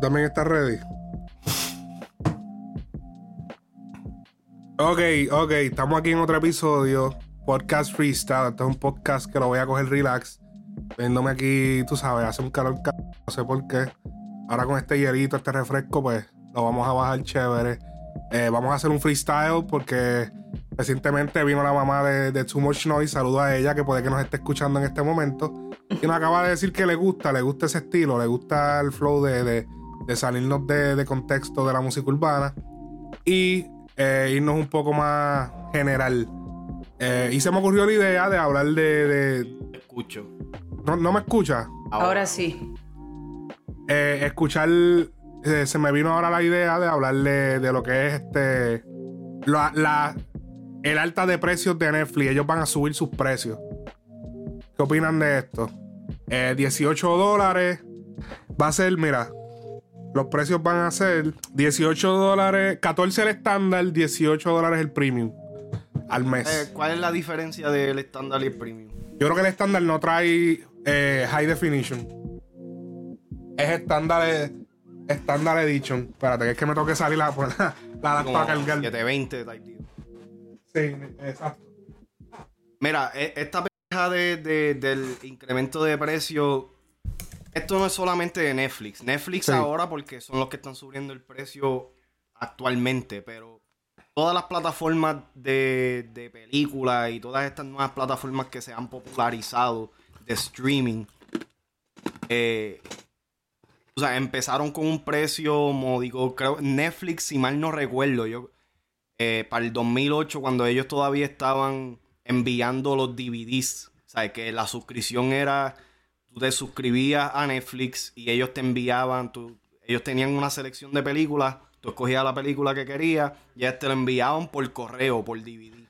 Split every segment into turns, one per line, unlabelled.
También está ready. Ok, ok, estamos aquí en otro episodio. Podcast Freestyle. Este es un podcast que lo voy a coger relax. Viéndome aquí, tú sabes, hace un calor, no sé por qué. Ahora con este hielito, este refresco, pues lo vamos a bajar chévere. Eh, vamos a hacer un freestyle porque recientemente vino la mamá de, Too Much Noise. Saludo a ella que puede que nos esté escuchando en este momento. Y nos acaba de decir que le gusta, le gusta ese estilo, le gusta el flow de, salirnos de, contexto de la música urbana y eh, irnos un poco más general. Eh, y se me ocurrió la idea de hablar de.
Escucho.
¿No, me escucha?
Ahora, sí.
escuchar eh, se me vino ahora la idea de hablarle de lo que es este. La, el alta de precios de Netflix. Ellos van a subir sus precios. ¿Qué opinan de esto? 18 eh, dólares. Va a ser, mira. Los precios van a ser 18 dólares, 14 el estándar, 18 dólares el premium al mes.
Eh, ¿Cuál es la diferencia del estándar y el premium?
Yo creo que el estándar no trae high definition. Es estándar Standard Edition. Espérate, que es que me toque salir la, la, la,
para cargar. 720,
Sí, exacto.
Mira, e, esta peja de, del incremento de precio. Esto no es solamente de Netflix. Netflix ahora, porque son los que están subiendo el precio actualmente, pero todas las plataformas de, de películas y todas estas nuevas plataformas que se han popularizado de streaming, eh, o sea, empezaron con un precio módico. Creo Netflix, si mal no recuerdo, yo eh, para el 2008, cuando ellos todavía estaban enviando los DVDs, o sea, que la suscripción era, tú te suscribías a Netflix y ellos te enviaban, ellos tenían una selección de películas, tú escogías la película que querías y ellos te la enviaban por correo, por DVD.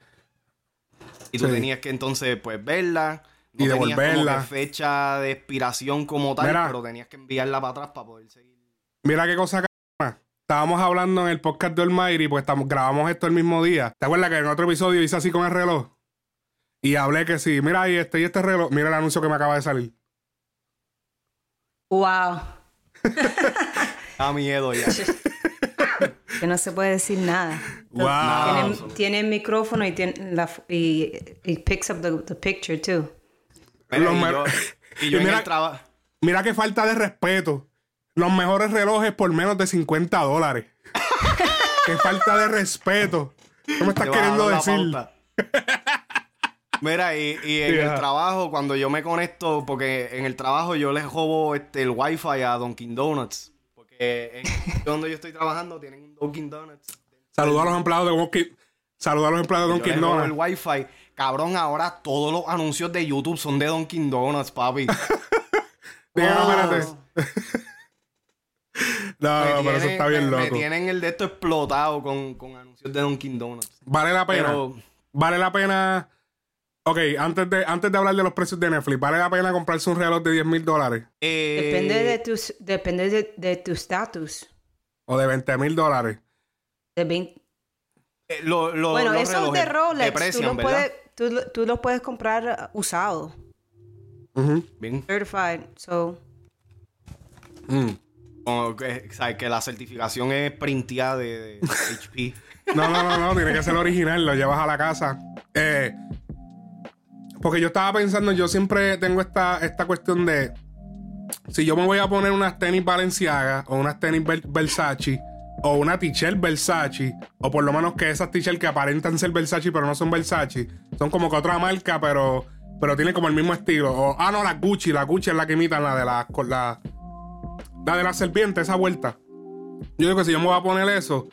Y tú tenías que entonces, pues, verla
y devolverla.
fecha de expiración como tal, pero tenías que enviarla para atrás para poder seguir.
Mira qué cosa Estábamos hablando en el podcast de Almighty, pues estamos, grabamos esto el mismo día. ¿Te acuerdas que en otro episodio hice así con el reloj? Y hablé que sí, mira ahí este y este reloj, mira el anuncio que me acaba de salir.
Wow.
da miedo ya.
que no se puede decir nada.
Wow.
Tiene, el micrófono y tiene la y, picks up the, the picture too
y, yo, mira,
mira qué falta de respeto. Los mejores relojes por menos de 50 dólares. qué falta de respeto. ¿Cómo me estás queriendo decir?
Mira, y, en el trabajo, cuando yo me conecto, porque en el trabajo yo les robo este, el wifi a Dunkin' Donuts. Porque en donde yo estoy trabajando tienen un Dunkin' Donuts.
Saludos a los empleados de Dunkin' Saludos a los empleados de Dunkin' Donuts.
el wifi Cabrón, ahora todos los anuncios de YouTube son de Dunkin' Donuts, papi.
no, espérate. No, pero eso está bien loco.
Me tienen el de esto explotado con, con anuncios de Dunkin' Donuts.
Vale la pena. Vale la pena. Ok, antes de, antes de hablar de los precios de Netflix, ¿vale la pena comprarse un reloj de 10 mil dólares?
Eh, depende de tu depende de, tu estatus.
O de 20 mil dólares.
De 20.
Eh, lo,
bueno, esos de Rolex, tú, puedes, tú, los puedes comprar usados.
Bien.
Certified, so.
Mm. Que, que la certificación es printeada de, HP.
no, no, no, no, tiene que ser original, lo llevas a la casa. Eh, porque yo estaba pensando, yo siempre tengo esta, esta cuestión de si yo me voy a poner unas tenis Balenciaga o unas tenis Versace o una t-shirt Versace, o por lo menos que esas t-shirts que aparentan ser Versace pero no son Versace, son como que otra marca, pero, pero tienen como el mismo estilo. O, ah, no, la Gucci, la Gucci es la que imitan la de la, la, la de la serpiente, esa vuelta. Yo digo que si yo me voy a poner eso,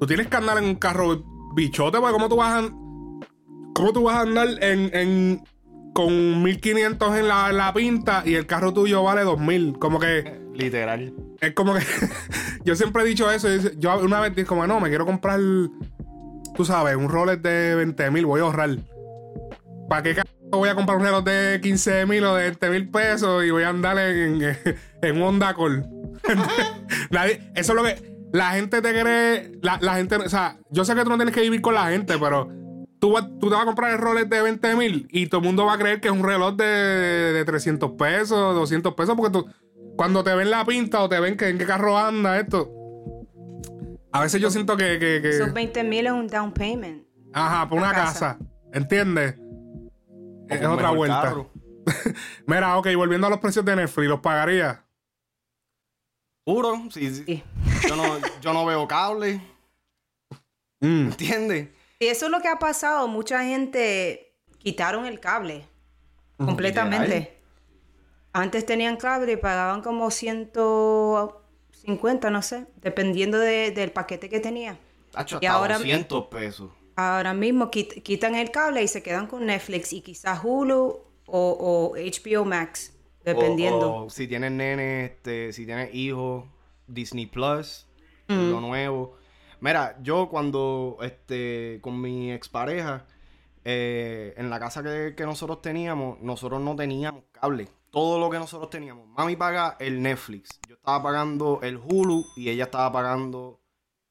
tú tienes que andar en un carro bichote, porque ¿cómo tú vas a, cómo tú vas a andar en, en con 1500 en la, en la pinta y el carro tuyo vale 2000? Como que
Literal.
Es como que yo siempre he dicho eso. Yo una vez dije, como, no, me quiero comprar, tú sabes, un Rolex de 20 mil, voy a ahorrar. ¿Para qué voy a comprar un reloj de 15 mil o de 20 mil pesos y voy a andar en, en, un Honda Call? eso es lo que. La gente te cree. La, la gente. O sea, yo sé que tú no tienes que vivir con la gente, pero tú, tú te vas a comprar el Rolex de 20 mil y todo el mundo va a creer que es un reloj de, de 300 pesos, 200 pesos, porque tú, cuando te ven la pinta o te ven que en qué carro anda esto. A veces yo siento que. que,
Esos 20 mil es un down payment.
Ajá, por una casa. ¿Entiendes? Es otra vuelta. Mira, ok, volviendo a los precios de Netflix, ¿los pagaría?
Puro, sí, sí. Yo, no, yo no veo cable. Mm. ¿Entiendes?
Y eso es lo que ha pasado. Mucha gente quitaron el cable completamente. Antes tenían cable y pagaban como 150, no sé, dependiendo del paquete que tenía.
y ahora, 200 pesos.
Ahora mismo quitan el cable y se quedan con Netflix y quizás Hulu o, HBO Max, dependiendo.
O, si tienen nene, este, si tienen hijos, Disney Plus, lo nuevo. Mira, yo cuando este, con mi expareja, eh, en la casa que, que nosotros teníamos, nosotros no teníamos cable todo lo que nosotros teníamos. Mami paga el Netflix. Yo estaba pagando el Hulu y ella estaba pagando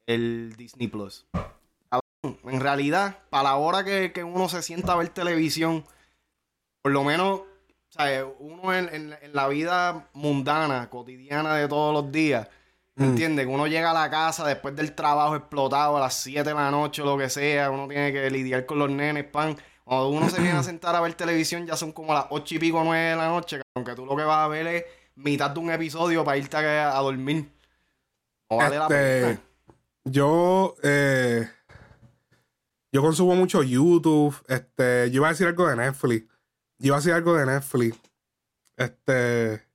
el Disney Plus. En realidad, para la hora que, uno se sienta a ver televisión, por lo menos, uno en, la vida mundana, cotidiana de todos los días, ¿me mm. entiendes? Que uno llega a la casa después del trabajo explotado a las 7 de la noche o lo que sea, uno tiene que lidiar con los nenes, pan. Cuando uno se viene a sentar a ver televisión, ya son como las ocho y pico, nueve de la noche, aunque tú lo que vas a ver es mitad de un episodio para irte a, dormir. No vale la
este, pena. Yo, eh, yo consumo mucho YouTube. Este, yo iba a decir algo de Netflix. Yo iba a decir algo de Netflix. Este.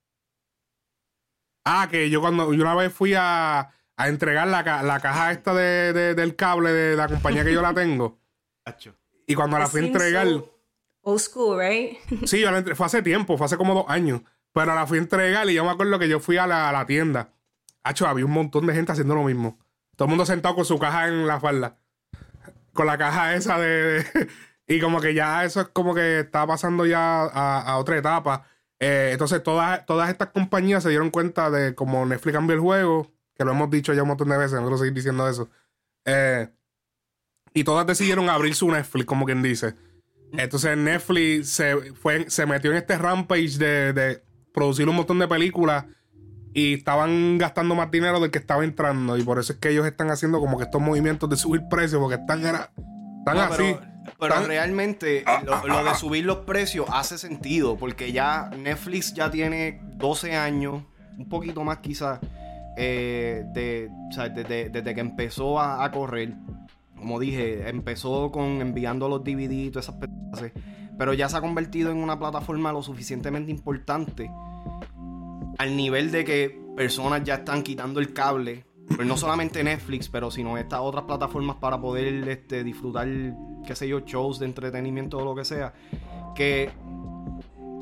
Ah, que yo cuando yo una vez fui a, a entregar la, la caja esta de, del cable de la compañía que yo la tengo. Y cuando la fui a entregar.
old school, right?
sí, yo la fue hace tiempo, fue hace como dos años. Pero la fui a entregar y yo me acuerdo que yo fui a la, a la tienda. Hacho, había un montón de gente haciendo lo mismo. Todo el mundo sentado con su caja en la falda. Con la caja esa de. y como que ya eso es como que está pasando ya a, otra etapa. Eh, entonces, todas, todas estas compañías se dieron cuenta de como Netflix cambió el juego, que lo hemos dicho ya un montón de veces, no quiero seguir diciendo eso. Eh, y todas decidieron abrir su Netflix, como quien dice. Entonces Netflix se, fue, se metió en este rampage de, producir un montón de películas y estaban gastando más dinero del que estaba entrando. Y por eso es que ellos están haciendo como que estos movimientos de subir precios, porque están, están así.
Pero, realmente lo, de subir los precios hace sentido, porque ya Netflix ya tiene 12 años, un poquito más quizás, eh, de, desde, que empezó a correr como dije, empezó con enviando los DVD y todas esas cosas, pero ya se ha convertido en una plataforma lo suficientemente importante al nivel de que personas ya están quitando el cable, pues no solamente Netflix, pero sino estas otras plataformas para poder este, disfrutar, qué sé yo, shows de entretenimiento o lo que sea, que,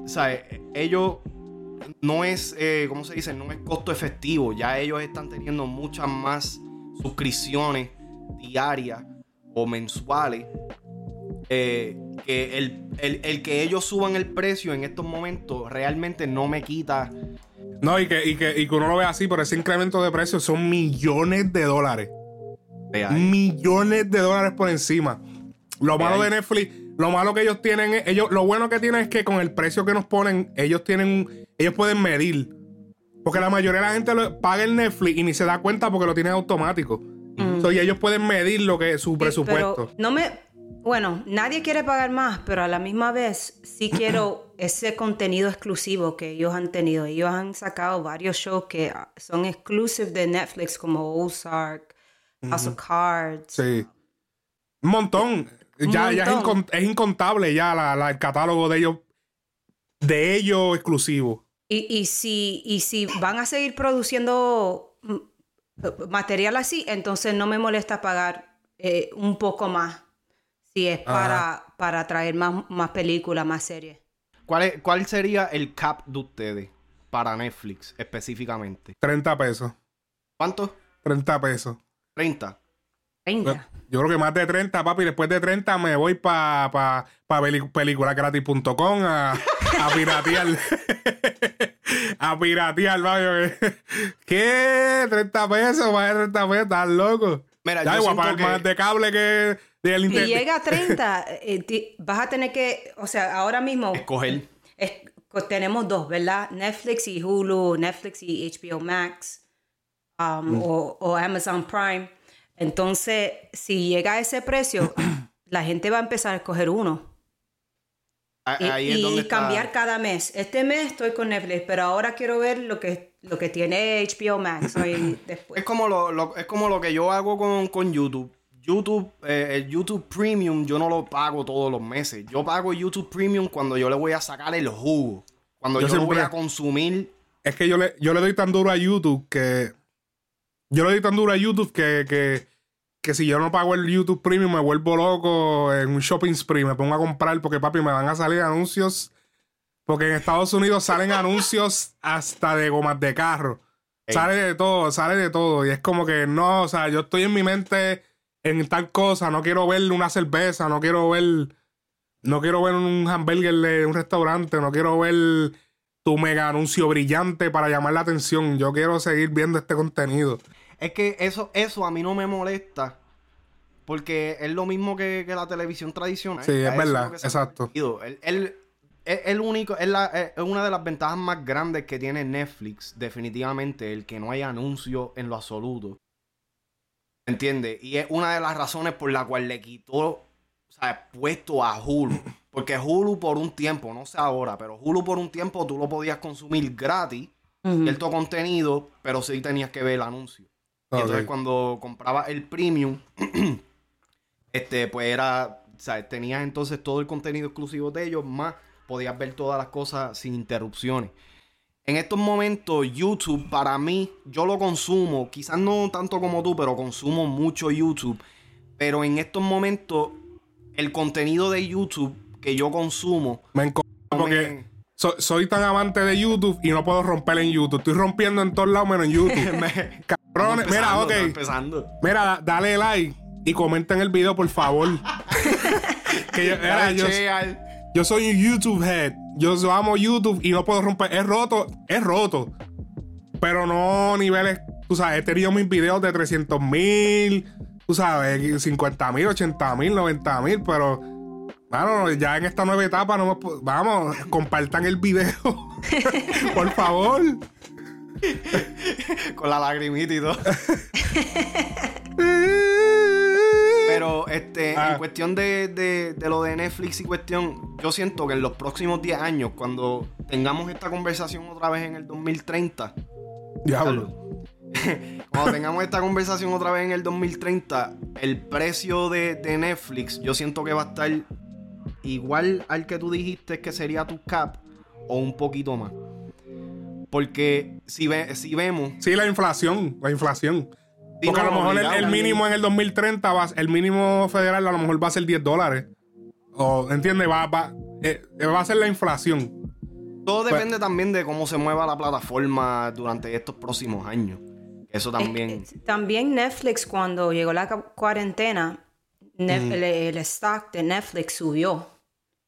¿sabes? Ellos no es, eh, ¿cómo se dice? No es costo efectivo, ya ellos están teniendo muchas más suscripciones diarias o mensuales, eh, que el, que ellos suban el precio en estos momentos realmente no me quita.
No, y que, y que, uno lo ve así, pero ese incremento de precios son millones de dólares. Millones de dólares por encima. Lo malo de Netflix, lo malo que ellos tienen, ellos, lo bueno que tienen es que con el precio que nos ponen, ellos tienen, ellos pueden medir. Porque la mayoría de la gente paga el Netflix y ni se da cuenta porque lo tiene automático. Mm. y ellos pueden medir lo que es su presupuesto.
no me. Bueno, nadie quiere pagar más, pero a la misma vez sí quiero ese contenido exclusivo que ellos han tenido. Ellos han sacado varios shows que son exclusivos de Netflix, como Ozark, House of Cards.
Sí. Un montón. ya, ya es, incontable ya la, el catálogo de ellos, de ellos exclusivo.
Y, y, si, y si van a seguir produciendo mm, material así, entonces no me molesta pagar eh, un poco más si es para, para traer más, más películas, más series.
¿Cuál, ¿Cuál sería el cap de ustedes para Netflix específicamente?
30 pesos.
¿Cuánto?
30 pesos.
30.
30.
Yo creo que más de 30, papi. Después de 30 me voy para pa, pa a, a piratear. a piratear, papi. ¿Qué? 30 pesos, más de 30 pesos, estás loco. Mira, ya, igual, más de cable que
Si llega a 30, eh, ti- vas a tener que, o sea, ahora mismo
Escoger.
es- co- tenemos dos, ¿verdad? Netflix y Hulu, Netflix y HBO Max, um, o, o Amazon Prime. Entonces, si llega a ese precio, la gente va a empezar a escoger uno. Y,
Ahí es
y
donde está-
cambiar cada mes. Este mes estoy con Netflix, pero ahora quiero ver lo que, lo que tiene HBO Max hoy después.
Es como lo, lo- es como lo que yo hago con, con YouTube. YouTube, eh, el YouTube Premium, yo no lo pago todos los meses. Yo pago YouTube Premium cuando yo le voy a sacar el jugo. Cuando
Yo
yo, lo voy a consumir.
Es que yo le, yo le doy tan duro a YouTube que. Yo le doy tan duro a YouTube que, que, que si yo no pago el YouTube Premium me vuelvo loco en un shopping spree. Me pongo a comprar porque, papi, me van a salir anuncios. Porque en Estados Unidos salen anuncios hasta de gomas de carro.
Ey.
Sale de todo, sale de todo. Y es como que no, o sea, yo estoy en mi mente en tal cosa. No quiero ver una cerveza, no quiero ver. No quiero ver un hamburger de un restaurante, no quiero ver tu mega anuncio brillante para llamar la atención. Yo quiero seguir viendo este contenido.
Es que eso, eso a mí no me molesta. Porque es lo mismo que, que la televisión tradicional.
Sí, es
eso
verdad,
ha
exacto.
El, el- es el único, es, la- es una de las ventajas más grandes que tiene Netflix, definitivamente, el que no hay anuncio en lo absoluto. ¿Entiendes? Y es una de las razones por la cual le quitó, o sea, puesto a Hulu. Porque Hulu por un tiempo, no sé ahora, pero Hulu por un tiempo tú lo podías consumir gratis,
Ujú.
cierto contenido, pero sí tenías que ver el anuncio. Y entonces cuando compraba el premium, este, pues era, o sea, tenías entonces todo el contenido exclusivo de ellos, más podías ver todas las cosas sin interrupciones. En estos momentos, YouTube, para mí, yo lo consumo, quizás no tanto como tú, pero consumo mucho YouTube. Pero en estos momentos, el contenido de YouTube que yo consumo,
Me porque so- soy tan amante de YouTube y no puedo romper en YouTube. Estoy rompiendo en todos lados menos en YouTube.
me-
Cabrones, mira, ok. Mira, da- dale like y comenten el video, por favor. que yo soy un YouTube head. Yo, yo amo YouTube y no puedo romper. Es roto, es roto. Pero no niveles. Tú sabes, he tenido mis videos de 300 mil. Tú sabes, 50 mil, 80 mil, 90 mil. Pero, mano, ya en esta nueva etapa, no vamos, compartan el video. por favor.
Con la lagrimita y todo. Pero este,
Ah.
en cuestión de, de- de lo de Netflix y cuestión, yo siento que en los próximos 10 años, cuando tengamos esta conversación otra vez en el 2030,
Diablo.
cuando tengamos esta conversación otra vez en el 2030, el precio de, de Netflix, yo siento que va a estar igual al que tú dijiste que sería tu cap o un poquito más. Porque si, ve- si vemos,
Sí, la inflación, la inflación. Porque a lo mejor el,
obligado,
el mínimo en el 2030, va, el mínimo federal a lo mejor va a ser 10 dólares. O, ¿entiendes? Va, va, eh, va a ser la inflación.
Todo
Pues-
depende también de cómo se mueva la plataforma durante estos próximos años. Eso también.
Es que también Netflix, cuando llegó la cu- cuarentena, Nef- el, el stock de Netflix subió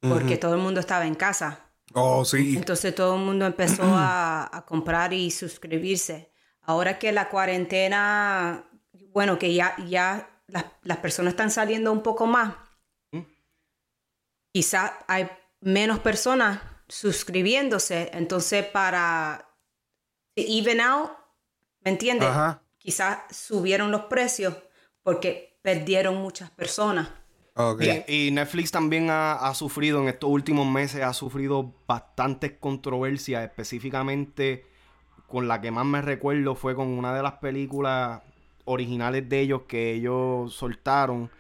porque todo el mundo estaba en casa.
Oh, sí.
Entonces todo el mundo empezó a, a comprar y suscribirse. Ahora que la cuarentena, bueno, que ya, ya las, las personas están saliendo un poco más, quizás hay menos personas suscribiéndose. Entonces para even out, ¿me entiendes?
Ajá.
Quizás subieron los precios porque perdieron muchas personas.
Ok.
Y, y Netflix también ha, ha sufrido en estos últimos meses, ha sufrido bastantes controversias, específicamente con la que más me recuerdo fue con una de las películas originales de ellos que ellos soltaron,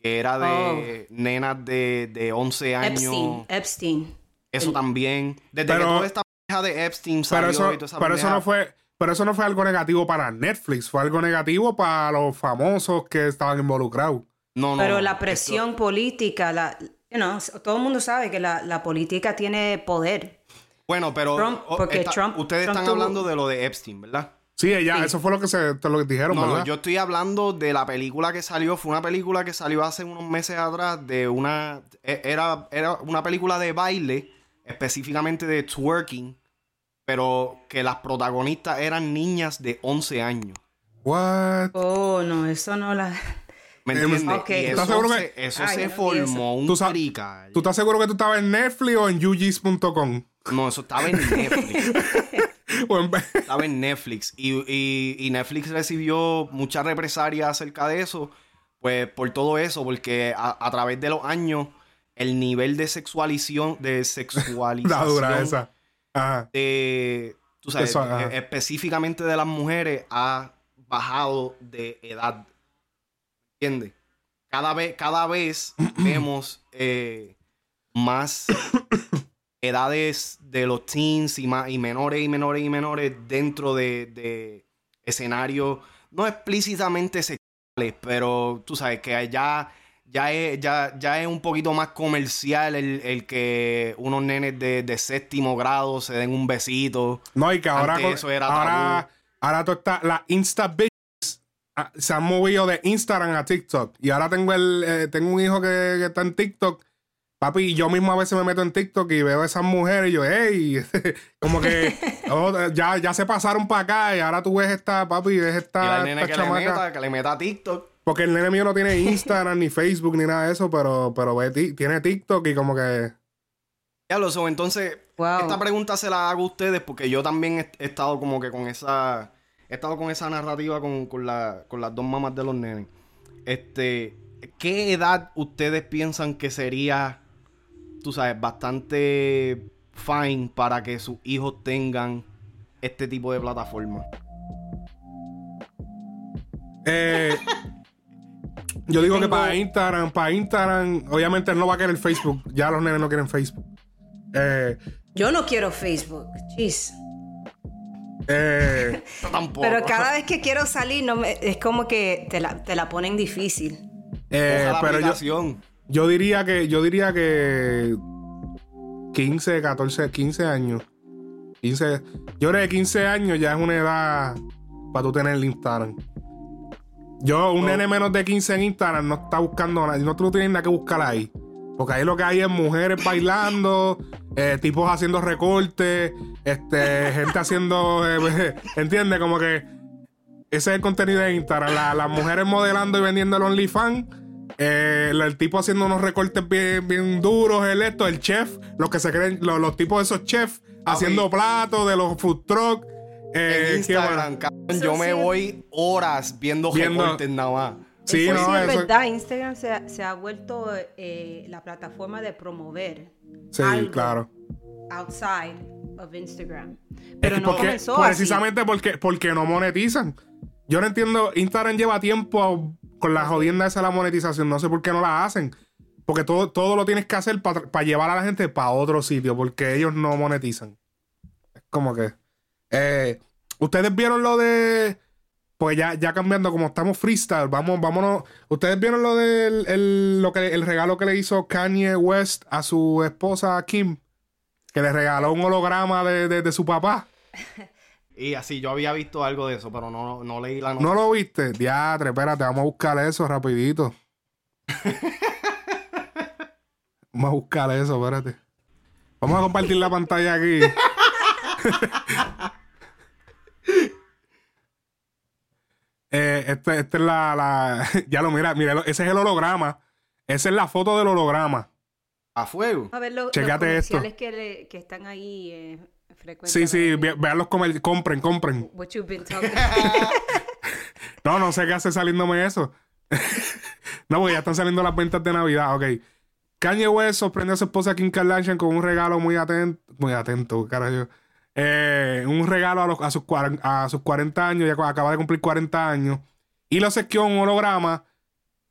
que era de nenas de, de 11 años.
Epstein, Epstein.
Eso también. Desde
Pero-
que toda esta pendeja de Epstein salió
Pero eso,
y toda esa
pero eso no fue. Pero eso no fue algo negativo para Netflix, fue algo negativo para los famosos que estaban involucrados.
No, no,
Pero
no,
la
esto-
presión política, la, you know, todo el mundo sabe que la, la política tiene poder.
Bueno, pero
Trump,
o-
porque
está-
Trump-
ustedes
Trump
están
tuvo-
hablando de lo de Epstein, ¿verdad?
Sí, ella,
Sí.
eso fue lo que se lo que dijeron,
No,
¿verdad?
no, yo estoy hablando de la película que salió, fue una película que salió hace unos meses atrás de una e- era era una película de baile, específicamente de twerking, pero que las protagonistas eran niñas de 11 años.
What?
Oh, no, eso no la...
¿Me
Eh,
entiendes?
Ok.
Y
¿Tú
eso,
estás seguro
se,
que-
eso
Ay,
se
no
formó un
¿Tú. ¿Tú estás seguro que tú estabas en Netflix o en UGs.com?
No, eso estaba en Netflix. Estaba en Netflix. Y, y- y Netflix recibió mucha represalia acerca de eso. Pues por todo eso, porque a, a través de los años, el nivel de sexualización, de
La
sexualización
dura esa. Ajá.
de, tú sabes,
Eso, ajá.
específicamente de las mujeres ha bajado de edad. ¿Entiendes? Cada vez, cada vez vemos eh, más edades de los teens y, más, y menores y menores y menores dentro de, de escenarios no explícitamente sexuales, pero tú sabes que ya, ya, es, ya, ya es un poquito más comercial el, el que unos nenes de, de séptimo grado se den un besito.
No, y que ahora,
Antes eso era
ahora, ahora tú estás, la Insta ah, se han movido de Instagram a TikTok. Y ahora tengo el, eh, tengo un hijo que, que está en TikTok. Papi, y yo mismo a veces me meto en TikTok y veo a esas mujeres y yo, hey, como que oh, ya, ya se pasaron para acá y ahora tú ves esta, papi, ves
Y
esta,
la nena
esta
que le meta, que le meta a TikTok.
Porque el nene mío no tiene Instagram, ni Facebook, ni nada de eso, pero, pero ve, ti- tiene TikTok y como que...
Ya lo sé, entonces,
Wow.
esta pregunta se la hago a ustedes porque yo también he, he estado como que con esa. He estado con esa narrativa con, con, la- con las dos mamás de los nenes. Este. ¿Qué edad ustedes piensan que sería, tú sabes, bastante fine para que sus hijos tengan este tipo de plataforma?
Eh, yo digo que para Instagram, para Instagram, obviamente él no va a querer Facebook. Ya los nenes no quieren Facebook. Eh,
Yo no quiero Facebook. Jeez.
eh,
tampoco.
Pero cada vez que quiero salir, no me- es como que te la, te la ponen difícil.
eh, pero yo. Yo diría que, yo diría que 15, 14, 15 años. 15, yo creo que 15 años ya es una edad para tú tener el Instagram. Yo, un nene menos de 15 en Instagram no está buscando nada. No tú tienes nada que buscar ahí. Porque ahí lo que hay es mujeres bailando, eh, tipos haciendo recortes, este, gente haciendo. eh, ¿Entiendes? Como que ese es el contenido de Instagram. La- las mujeres modelando y vendiendo el OnlyFans. Eh, el, el tipo haciendo unos recortes bien, bien duros, el esto, el chef, los que se creen, los, los tipos de esos chefs haciendo platos de los food trucks. eh,
cabrón, yo me
es-
voy horas viendo,
Viendo-
recortes nada más.
Sí,
eso
no,
sí es
eso-
verdad. Instagram se, ha- se ha vuelto eh, la plataforma de promover
Sí,
algo
claro.
outside of Instagram.
Es
Pero
que
no
porque-
comenzó así.
precisamente porque, porque no monetizan. Yo no entiendo, Instagram lleva tiempo con la jodienda esa de la monetización, no sé por qué no la hacen. Porque todo, todo lo tienes que hacer para llevar a la gente para otro sitio, porque ellos no monetizan. Es como que... eh, Ustedes vieron lo de... Pues ya, ya cambiando, como estamos freestyle, vamos, vámonos. Ustedes vieron lo del el, lo que, el regalo que le hizo Kanye West a su esposa Kim, que le regaló un holograma de, de- de su papá.
Y así, yo había visto algo de eso, pero no, no leí la
¿No lo viste? Diatre, espérate, vamos a buscar eso rapidito. vamos a buscar eso, espérate. Vamos a compartir la pantalla aquí. eh, este, este es la, la- Ya lo mira, mira, ese es el holograma. Esa es la foto del holograma.
A fuego.
A ver lo- los
esto.
comerciales que, le- que están ahí eh,
Sí, sí, vean los comer- compren, compren.
What you've been talking
No, no sé qué hace saliéndome eso. no, porque ya están saliendo las ventas de Navidad. Ok. Kanye West sorprendió a su esposa Kim Kardashian con un regalo muy atento. Muy atento, carajo. Eh, un regalo a, los- a sus, a sus 40 años. Ya acaba de cumplir 40 años. Y lo sequió un holograma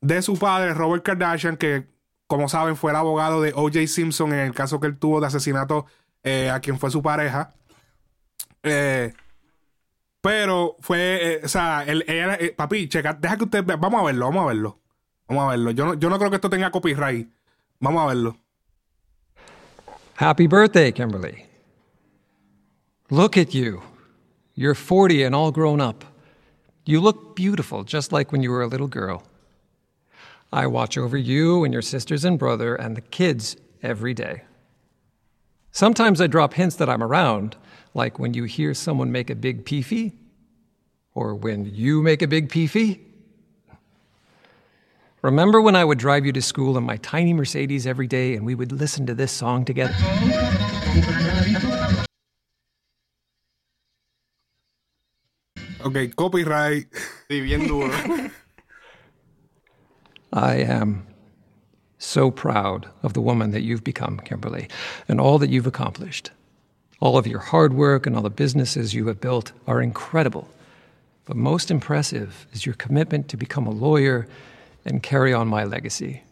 de su padre, Robert Kardashian, que, como saben, fue el abogado de O.J. Simpson en el caso que él tuvo de asesinato eh, a quien fue su pareja. Eh, pero fue, eh, o sea, eh, papi, checa, deja que usted vea, vamos a verlo, vamos a verlo. Vamos a verlo. Yo no, yo no creo que esto tenga copyright. Vamos a verlo.
Happy birthday, Kimberly. Look at you. You're 40 and all grown up. You look beautiful, just like when you were a little girl. I watch over you and your sisters and brother and the kids every day. Sometimes I drop hints that I'm around, like when you hear someone make a big peefee, or when you make a big peefee. Remember when I would drive you to school in my tiny Mercedes every day and we would listen to this song together?
Ok, copyright.
Sí, bien duro.
I am so proud of the woman that you've become, Kimberly, and all that you've accomplished. All of your hard work and all the businesses you have built are incredible. But most impressive is your commitment to become a lawyer and carry on my legacy.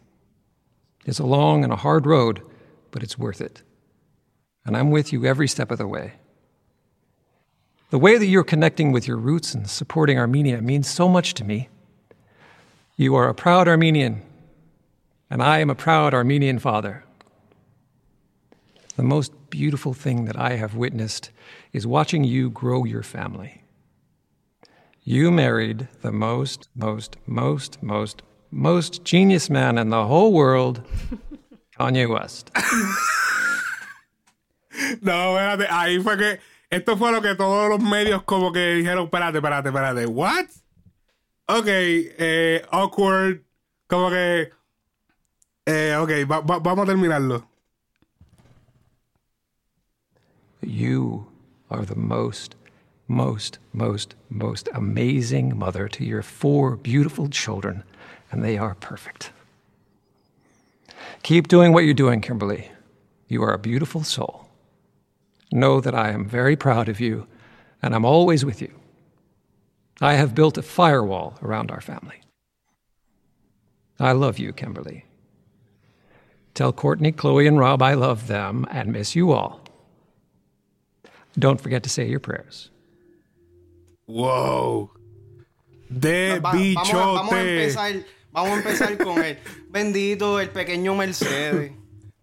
It's a long and a hard road, but it's worth it. And I'm with you every step of the way. The way that you're connecting with your roots and supporting Armenia means so much to me. You are a proud Armenian, and I am a proud Armenian father. The most beautiful thing that I have witnessed is watching you grow your family. You married the most, most, most, most, most genius man in the whole world, Kanye West.
No, espérate, ahí fue que esto fue lo que todos los medios como que dijeron, espérate, espérate, espérate, what? Ok, eh, awkward, como que, eh, ok, va- va- vamos a terminarlo.
You are the most, most, most, most amazing mother to your four beautiful children, and they are perfect. Keep doing what you're doing, Kimberly. You are a beautiful soul. Know that I am very proud of you, and I'm always with you. I have built a firewall around our family. I love you, Kimberly. Tell Courtney, Chloe, and Rob I love them and miss you all. Don't forget to say your prayers.
Wow. De
Va- vamos, a, vamos a
bichote.
empezar, vamos a empezar con el bendito, el pequeño Mercedes.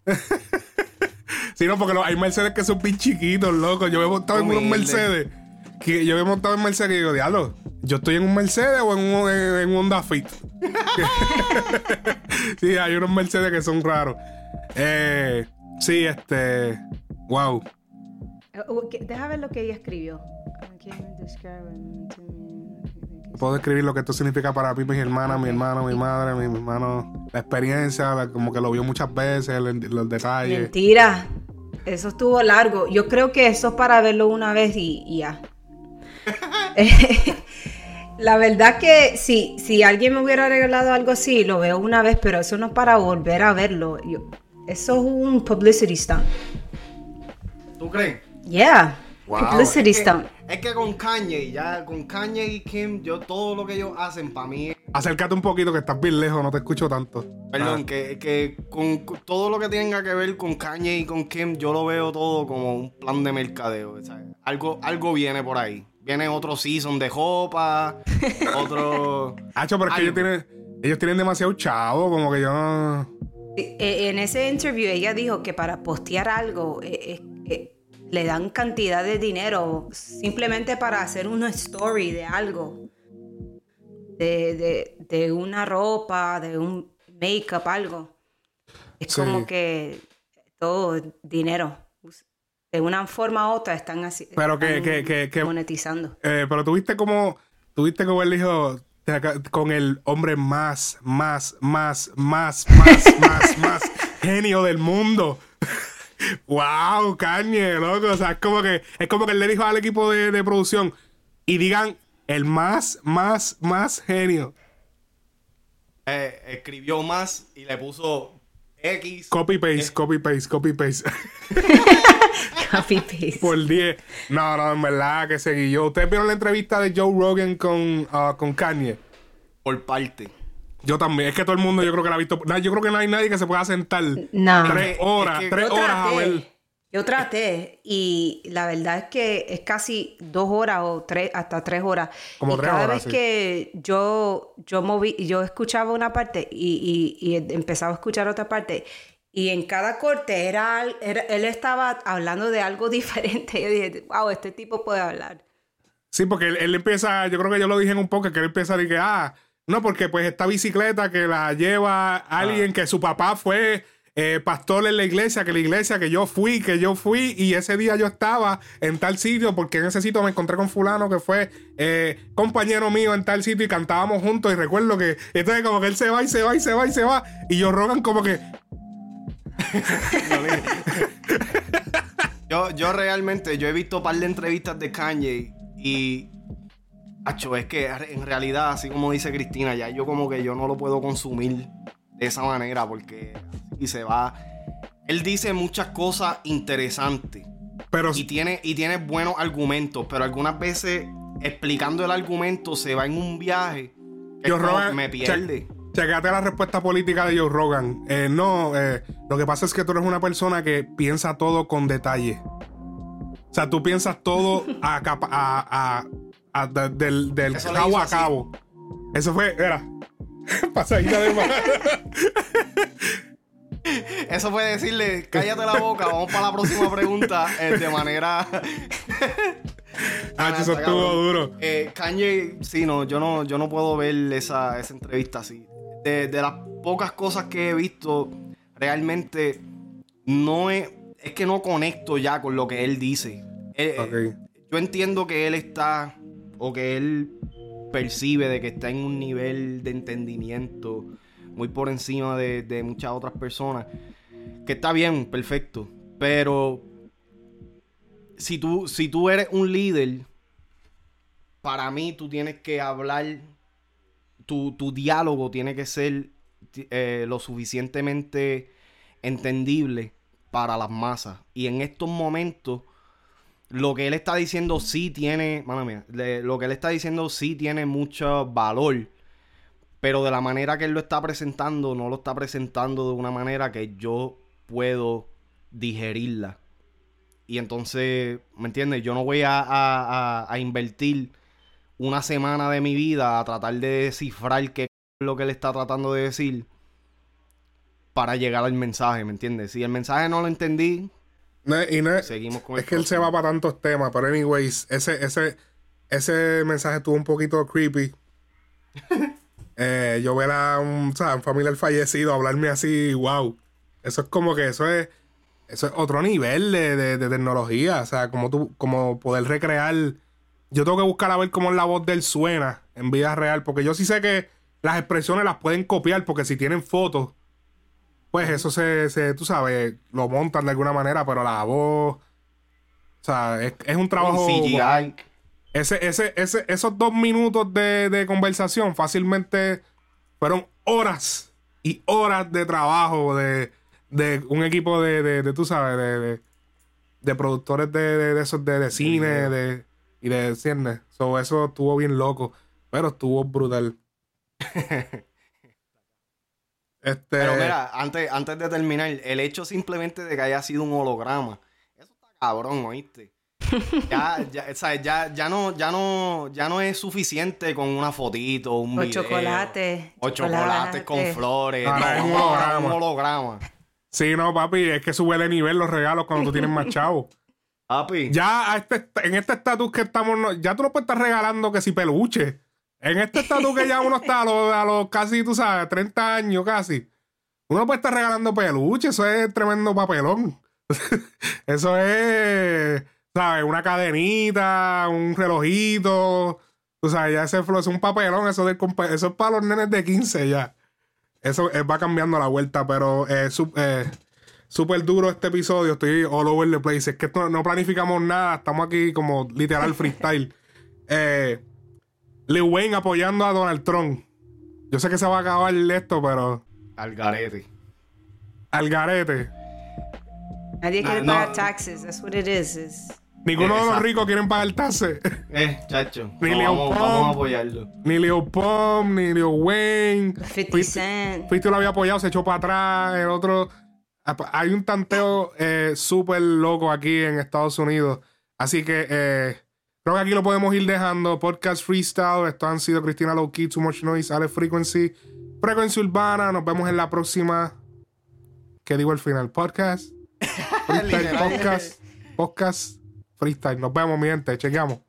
Sí, no, porque los- hay Mercedes que son bien chiquitos, loco. Yo me he montado en unos Mercedes. Que yo me he montado en Mercedes y digo, diablo, ¿yo estoy en un Mercedes o en un, en, en un Honda Fit? sí, hay unos Mercedes que son raros. Eh, sí, este. Wow.
Eh, uh, Deja ver lo que ella escribió.
Puedo describir lo que esto significa para mí, mis hermanas, mi hermano, mi madre, mi, mi hermano. La experiencia, la- como que lo vio muchas veces, los detalles.
Mentira. Eso estuvo largo. Yo creo que eso es para verlo una vez y, y ya. La verdad que si, si alguien me hubiera regalado algo así, lo veo una vez, pero eso no es para volver a verlo. Yo- eso es un publicity stunt.
¿Tú crees?
Yeah.
Wow,
publicity
es que,
stunt.
es que con Kanye, ya con Kanye y Kim, yo todo lo que ellos hacen para mí es-
Acércate un poquito que estás bien lejos, no te escucho tanto.
Perdón,
Ah.
que, que con, con todo lo que tenga que ver con Kanye y con Kim, yo lo veo todo como un plan de mercadeo. ¿sabes? Algo, algo viene por ahí. Viene otro season de jopa, otro.
Hacho, pero es que ellos tienen, ellos tienen demasiado chavo, como que yo no.
Eh, En ese interview ella dijo que para postear algo eh, eh, eh, le dan cantidad de dinero simplemente para hacer una story de algo. De, de- de una ropa, de un make-up, algo. Es
Sí.
como que todo es dinero. De una forma u otra están así.
Pero que-
están
que- que- que-
monetizando.
Eh, pero tuviste como. Tuviste como él dijo. Con el hombre más, más, más, más, más, más, más genio del mundo. wow, Kanye, loco. O sea, es como que. Es como que él le dijo al equipo de, de producción. Y digan el más, más, más genio.
eh, escribió más y le puso X.
Copy paste, copy paste, copy paste.
Copy paste.
Por 10. No, no, en verdad que seguí yo. ¿Ustedes vieron la entrevista de Joe Rogan con, ah, con Kanye?
por parte.
Yo también. Es que todo el mundo yo creo que la ha visto. No, yo creo que no hay nadie que se pueda sentar
No.
tres horas,
Es que
tres horas a ver.
Yo traté y la verdad es que es casi dos horas o tres, hasta tres horas.
Como
y
tres
cada
horas,
vez
sí.
que yo, yo moví, yo escuchaba una parte y, y- y empezaba a escuchar otra parte. Y en cada corte era, él estaba hablando de algo diferente. Yo dije, wow, este tipo puede hablar.
Sí, porque él, él empieza, yo creo que yo lo dije en un poco, que él empieza a decir que, ah, no, porque pues esta bicicleta que la lleva alguien que su papá fue eh, pastor en la iglesia, que la iglesia, que yo fui, que yo fui, y ese día yo estaba en tal sitio, porque en ese sitio me encontré con fulano que fue eh, compañero mío en tal sitio y cantábamos juntos, y recuerdo que, entonces como que él se va y se va y se va y se va, y yo rogan como que...
yo, yo realmente, yo he visto un par de entrevistas de Kanye y Acho, es que en realidad, así como dice Cristina, ya yo como que yo no lo puedo consumir de esa manera porque y se va. Él dice muchas cosas interesantes.
Pero
y tiene, y tiene buenos argumentos, pero algunas veces explicando el argumento se va en un viaje que me pierde.
Checate la respuesta política de Joe Rogan. Eh, no, eh, lo que pasa es que tú eres una persona que piensa todo con detalle. O sea, tú piensas todo a, a, del, del cabo a cabo. Eso fue, era, pasadita de más.
Eso fue decirle, cállate la boca, vamos para la próxima pregunta eh, de manera...
ah, eso estuvo duro.
Eh, Kanye, sí, no, yo no, yo no puedo ver esa, esa entrevista así. De, de, las pocas cosas que he visto, realmente no es, es que no conecto ya con lo que él dice. Eh, yo entiendo que él está o que él percibe de que está en un nivel de entendimiento muy por encima de, muchas otras personas. Que está bien, perfecto. Pero si tú, si tú eres un líder, para mí tú tienes que hablar, tu, diálogo tiene que ser eh, lo suficientemente entendible para las masas. Y en estos momentos lo que él está diciendo sí tiene, mía, lo que él está diciendo sí tiene mucho valor, pero de la manera que él lo está presentando, no lo está presentando de una manera que yo puedo digerirla. Y entonces, ¿me entiendes? Yo no voy a, a, invertir una semana de mi vida a tratar de descifrar qué es lo que él está tratando de decir para llegar al mensaje, ¿me entiendes? Si el mensaje no lo entendí,
y no es, Seguimos con es que él se va para tantos temas, pero anyways, ese, ese, ese mensaje estuvo un poquito creepy. eh, yo ver a un, o sea, un familiar fallecido hablarme así, wow. Eso es como que eso es, eso es otro nivel de, de, tecnología. O sea, como tú, como poder recrear. Yo tengo que buscar a ver cómo la voz de él suena en vida real. Porque yo sí sé que las expresiones las pueden copiar. Porque si tienen fotos pues eso se, se, tú sabes, lo montan de alguna manera, pero la voz, o sea, es, un trabajo... CGI. Ese, ese, ese, esos dos minutos de, conversación fácilmente fueron horas y horas de trabajo de, un equipo de, de, tú sabes, de, de, productores de, esos de, cine de, y de cine. So, eso estuvo bien loco, pero estuvo brutal.
Este... Pero mira, antes, antes de terminar, el hecho simplemente de que haya sido un holograma, eso está cabrón, ¿oíste? Ya, ya, o sea, ya, ya, no, ya, no, ya no es suficiente con una fotito, un
o
video.
Chocolate,
o chocolates con flores. no, es un holograma. un holograma.
Sí, no, papi, es que sube de nivel los regalos cuando tú tienes más chavo.
Papi.
Ya este, en este estatus que estamos, ya tú no puedes estar regalando que si peluche. En este estatus que ya uno está a los, casi, tú sabes, 30 años casi, uno puede estar regalando peluche, eso es tremendo papelón. eso es, ¿sabes? Una cadenita, un relojito. O sea, ya ese es un papelón, eso, es para los nenes de 15 ya. Eso eh, va cambiando la vuelta, pero es eh, súper duro este episodio. Estoy all over the place. Es que no planificamos nada, estamos aquí como literal freestyle. eh, Lil Wayne apoyando a Donald Trump. Yo sé que se va a acabar esto, pero.
Al garete.
Al garete.
Nadie quiere pagar taxes. That's what it is.
Ninguno de los ricos quieren pagar taxes.
Eh, chacho.
ni Leo Pump, vamos a apoyarlo. Ni Leo Pump, ni Leo Wayne.
50 Cent.
Fuiste lo había apoyado, se echó para atrás. El otro. Hay un tanteo eh, súper loco aquí en Estados Unidos. Así que eh, Creo que aquí lo podemos ir dejando. Podcast Freestyle. Esto han sido Cristina Lowkey, Too Much Noise, Ale Frequency, Frequency Urbana. Nos vemos en la próxima. ¿Qué digo al final? Podcast. Freestyle Podcast. Podcast Freestyle. Nos vemos, mi gente. Chequeamos.